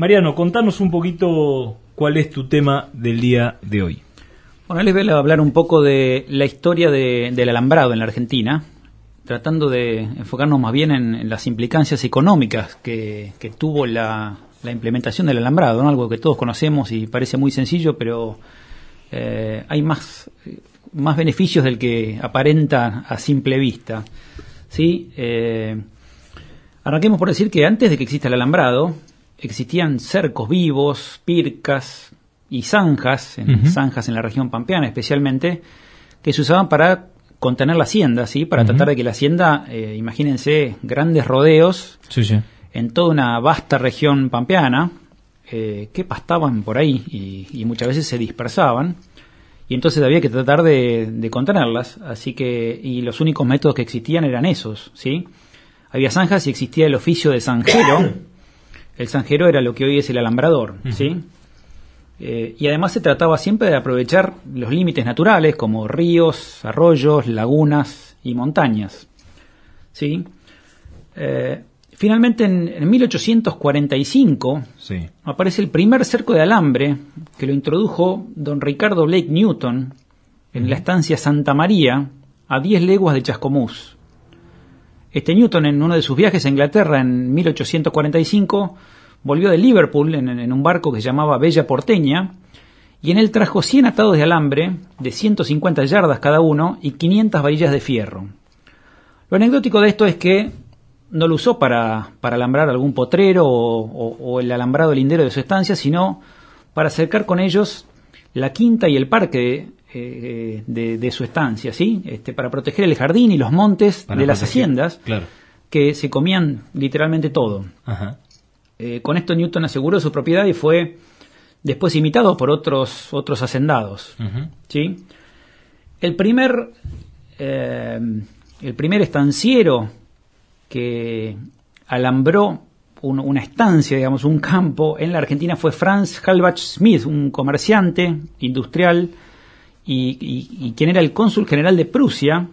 Mariano, contanos un poquito cuál es tu tema del día de hoy. Bueno, les voy a hablar un poco de la historia del alambrado en la Argentina, tratando de enfocarnos más bien en, las implicancias económicas que, tuvo la, implementación del alambrado, algo que todos conocemos y parece muy sencillo, pero eh, hay más, más beneficios del que aparenta a simple vista. ¿sí? Eh, arranquemos por decir que antes de que exista el alambrado, existían cercos vivos, pircas y zanjas, en, zanjas en la región pampeana especialmente, que se usaban para contener la hacienda, ¿sí? para tratar de que la hacienda, eh, imagínense, grandes rodeos en toda una vasta región pampeana, eh, que pastaban por ahí y, muchas veces se dispersaban. Y entonces había que tratar de, contenerlas, así que, y los únicos métodos que existían eran esos, ¿sí? Había zanjas y existía el oficio de zanjero, el zanjero era lo que hoy es el alambrador, ¿sí? Eh, y además se trataba siempre de aprovechar los límites naturales como ríos, arroyos, lagunas y montañas. ¿sí? Eh, finalmente en, 1845 aparece el primer cerco de alambre que lo introdujo don Ricardo Blake Newton en la estancia Santa María a 10 leguas de Chascomús. Este Newton en uno de sus viajes a Inglaterra en 1845 volvió de Liverpool en, un barco que se llamaba Bella Porteña y en él trajo 100 atados de alambre de 150 yardas cada uno y 500 varillas de fierro. Lo anecdótico de esto es que no lo usó para, alambrar algún potrero o, el alambrado lindero de su estancia, sino para acercar con ellos la quinta y el parque eh, de, su estancia, ¿sí? Este, para proteger el jardín y los montes de las haciendas, que se comían literalmente todo. Eh, con esto Newton aseguró su propiedad y fue después imitado por otros, otros hacendados. ¿sí? El primer, eh, el primer estanciero que alambró una estancia, digamos, un campo en la Argentina fue Franz Halbach Smith, un comerciante industrial y, quien era el cónsul general de Prusia,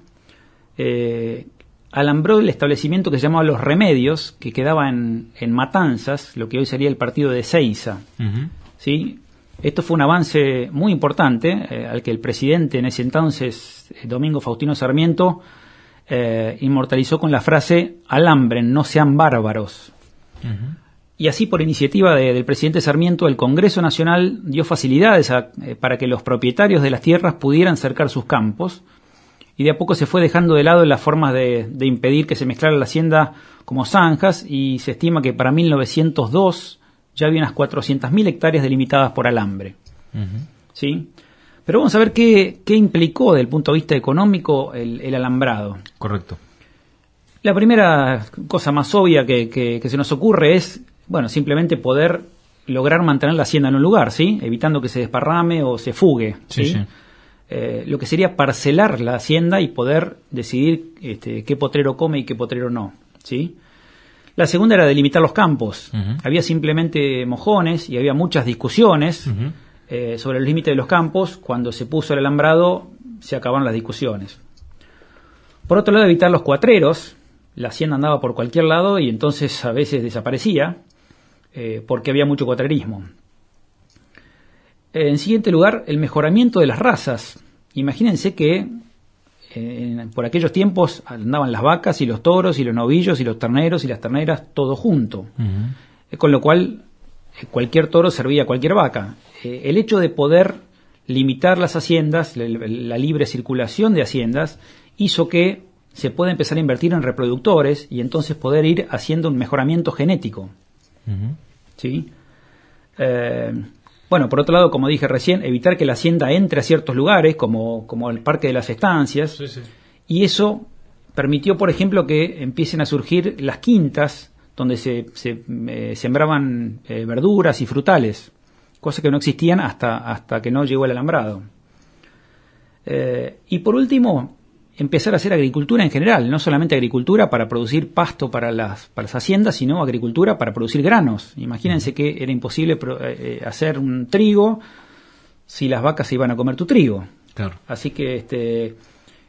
eh, alambró el establecimiento que se llamaba Los Remedios, que quedaba en, Matanzas, lo que hoy sería el partido de Seiza. ¿sí? Esto fue un avance muy importante, eh, al que el presidente en ese entonces, eh, Domingo Faustino Sarmiento, inmortalizó con la frase alambren, no sean bárbaros. Y así, por iniciativa del presidente Sarmiento, el Congreso Nacional dio facilidades eh, para que los propietarios de las tierras pudieran cercar sus campos, y de a poco se fue dejando de lado las formas de, impedir que se mezclara la hacienda como zanjas, y se estima que para 1902 ya había unas 400.000 hectáreas delimitadas por alambre. ¿Sí? Pero vamos a ver qué, implicó desde el punto de vista económico el, alambrado. Correcto. La primera cosa más obvia que se nos ocurre es bueno, simplemente poder lograr mantener la hacienda en un lugar, ¿sí? Evitando que se desparrame o se fugue, ¿sí? Eh, lo que sería parcelar la hacienda y poder decidir este, qué potrero come y qué potrero no, ¿sí? La segunda era delimitar los campos. Había simplemente mojones y había muchas discusiones eh, sobre el límite de los campos. Cuando se puso el alambrado, se acabaron las discusiones. Por otro lado, evitar los cuatreros. La hacienda andaba por cualquier lado y entonces a veces desaparecía. Eh, porque había mucho cuatrerismo. En siguiente lugar, el mejoramiento de las razas. Imagínense que por aquellos tiempos andaban las vacas y los toros y los novillos y los terneros y las terneras todo junto. Eh, con lo cual, eh, cualquier toro servía a cualquier vaca. el hecho de poder limitar las haciendas, la, libre circulación de haciendas, hizo que se pueda empezar a invertir en reproductores y entonces poder ir haciendo un mejoramiento genético. ¿Sí? Eh, bueno, por otro lado, como dije recién, evitar que la hacienda entre a ciertos lugares, como, como el Parque de las Estancias, y eso permitió, por ejemplo, que empiecen a surgir las quintas, donde se, eh, sembraban eh, verduras y frutales, cosas que no existían hasta, hasta que no llegó el alambrado. y por último, empezar a hacer agricultura en general, no solamente agricultura para producir pasto para las, para las haciendas, sino agricultura para producir granos. Imagínense que era imposible eh, eh, hacer un trigo si las vacas se iban a comer tu trigo. Claro. Así que este,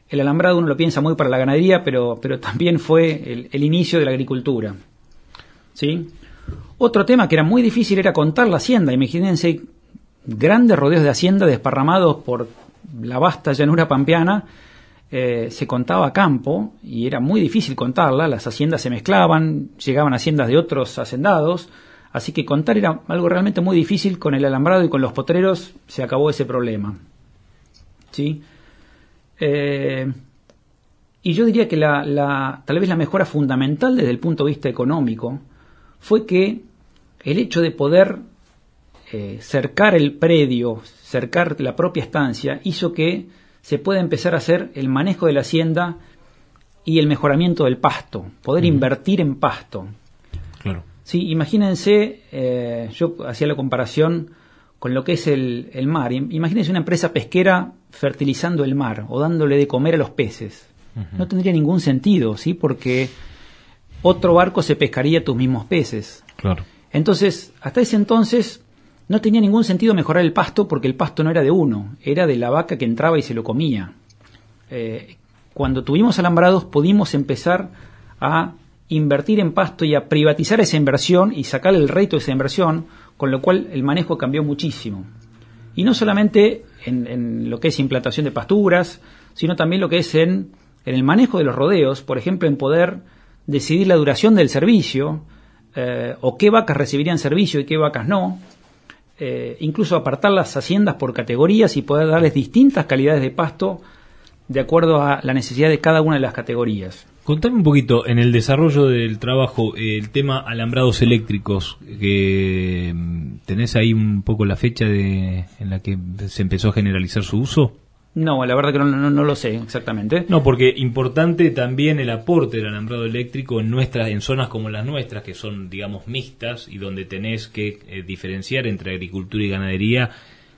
el alambrado uno lo piensa muy para la ganadería, pero, pero también fue el, inicio de la agricultura. ¿Sí? Otro tema que era muy difícil era contar la hacienda. Imagínense grandes rodeos de hacienda desparramados por la vasta llanura pampeana. Eh, se contaba a campo y era muy difícil contarla. Las haciendas se mezclaban, llegaban haciendas de otros hacendados. Así que contar era algo realmente muy difícil. Con el alambrado y con los potreros se acabó ese problema. ¿Sí? Eh, y yo diría que la, tal vez la mejora fundamental desde el punto de vista económico fue que el hecho de poder eh, cercar el predio, cercar la propia estancia, hizo que se pueda empezar a hacer el manejo de la hacienda y el mejoramiento del pasto, poder invertir en pasto. Claro. Sí, imagínense, eh, yo hacía la comparación con lo que es el, el, mar. Imagínense una empresa pesquera fertilizando el mar o dándole de comer a los peces. No tendría ningún sentido, ¿sí? Porque otro barco se pescaría tus mismos peces. Claro. Entonces, hasta ese entonces no tenía ningún sentido mejorar el pasto porque el pasto no era de uno, era de la vaca que entraba y se lo comía. Eh, cuando tuvimos alambrados pudimos empezar a invertir en pasto y a privatizar esa inversión y sacar el rédito de esa inversión, con lo cual el manejo cambió muchísimo. Y no solamente en, lo que es implantación de pasturas, sino también lo que es en, en el manejo de los rodeos, por ejemplo, en poder decidir la duración del servicio, eh, o qué vacas recibirían servicio y qué vacas no, eh, incluso apartar las haciendas por categorías y poder darles distintas calidades de pasto de acuerdo a la necesidad de cada una de las categorías. Contame un poquito, en el desarrollo del trabajo, el tema alambrados eléctricos, que mm, tenés ahí un poco la fecha de, en la que se empezó a generalizar su uso. No, la verdad que no, lo sé exactamente. No, porque importante también el aporte del alambrado eléctrico en nuestras, en zonas como las nuestras, que son, digamos, mixtas y donde tenés que eh, diferenciar entre agricultura y ganadería,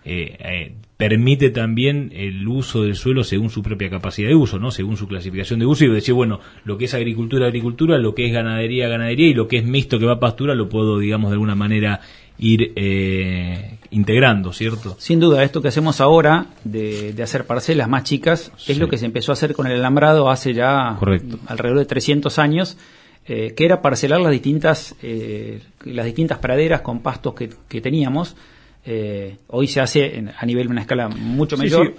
eh, eh, permite también el uso del suelo según su propia capacidad de uso, ¿no? Según su clasificación de uso y decir, bueno, lo que es agricultura, agricultura, lo que es ganadería, ganadería y lo que es mixto que va a pastura lo puedo, digamos, de alguna manera ir eh, integrando, ¿cierto? Sin duda, esto que hacemos ahora de, hacer parcelas más chicas es lo que se empezó a hacer con el alambrado hace ya alrededor de 300 años, eh, que era parcelar las distintas, eh, las distintas praderas con pastos que, teníamos. hoy se hace a nivel de una escala mucho mayor.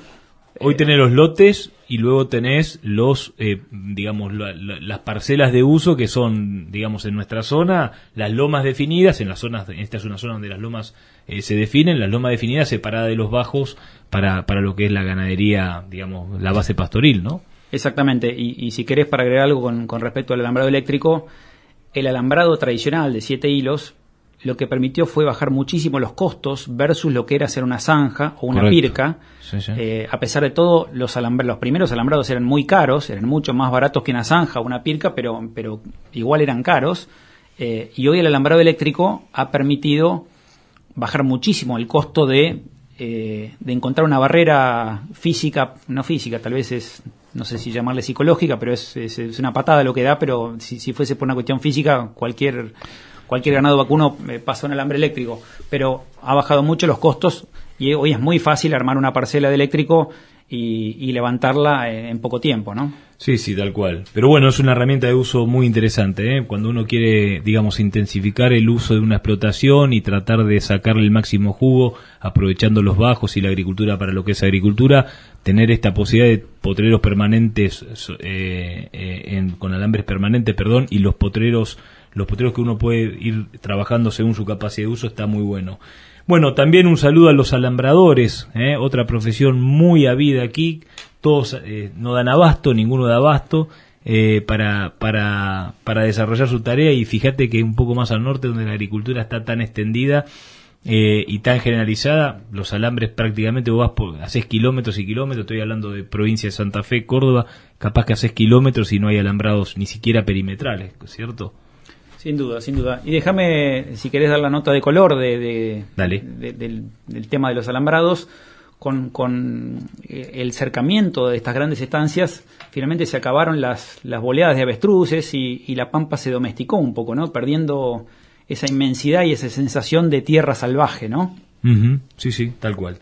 Hoy tenés los lotes y luego tenés los, eh, digamos, las parcelas de uso que son, digamos, en nuestra zona, las lomas definidas, en las zonas, esta es una zona donde las lomas eh, se definen, las lomas definidas separadas de los bajos para, para lo que es la ganadería, digamos, la base pastoril, ¿no? Exactamente, y, y si querés para agregar algo con, con respecto al alambrado eléctrico, el alambrado tradicional de siete hilos lo que permitió fue bajar muchísimo los costos versus lo que era hacer una zanja o una pirca. Eh, a pesar de todo, los, los primeros alambrados eran muy caros, eran mucho más baratos que una zanja o una pirca, pero, pero igual eran caros. Eh, y hoy el alambrado eléctrico ha permitido bajar muchísimo el costo de, eh, de encontrar una barrera física, no física, tal vez es, no sé si llamarle psicológica, pero es, es, una patada lo que da, pero si, si fuese por una cuestión física, cualquier cualquier ganado vacuno eh, pasó en el alambre eléctrico, pero ha bajado mucho los costos y hoy es muy fácil armar una parcela de eléctrico y, levantarla en, poco tiempo, ¿no? Sí, sí, tal cual. Pero bueno, es una herramienta de uso muy interesante, ¿eh? Cuando uno quiere, digamos, intensificar el uso de una explotación y tratar de sacarle el máximo jugo, aprovechando los bajos y la agricultura para lo que es agricultura, tener esta posibilidad de potreros permanentes, eh, eh, con alambres permanentes, perdón, y los potreros los potreros que uno puede ir trabajando según su capacidad de uso está muy bueno. Bueno, también un saludo a los alambradores, ¿eh? otra profesión muy habida aquí, todos eh, no dan abasto, ninguno da abasto eh, para, para, para desarrollar su tarea y fíjate que un poco más al norte donde la agricultura está tan extendida y tan generalizada, los alambres prácticamente vos vas por, haces kilómetros y kilómetros, estoy hablando de provincia de Santa Fe, Córdoba, capaz que haces kilómetros y no hay alambrados ni siquiera perimetrales, ¿cierto? Sin duda, sin duda. Y déjame, si querés dar la nota de color de, del, tema de los alambrados, con, con, eh, el cercamiento de estas grandes estancias, finalmente se acabaron las, las boleadas de avestruces y, la pampa se domesticó un poco, ¿no? Perdiendo esa inmensidad y esa sensación de tierra salvaje, ¿no? Sí, sí, tal cual.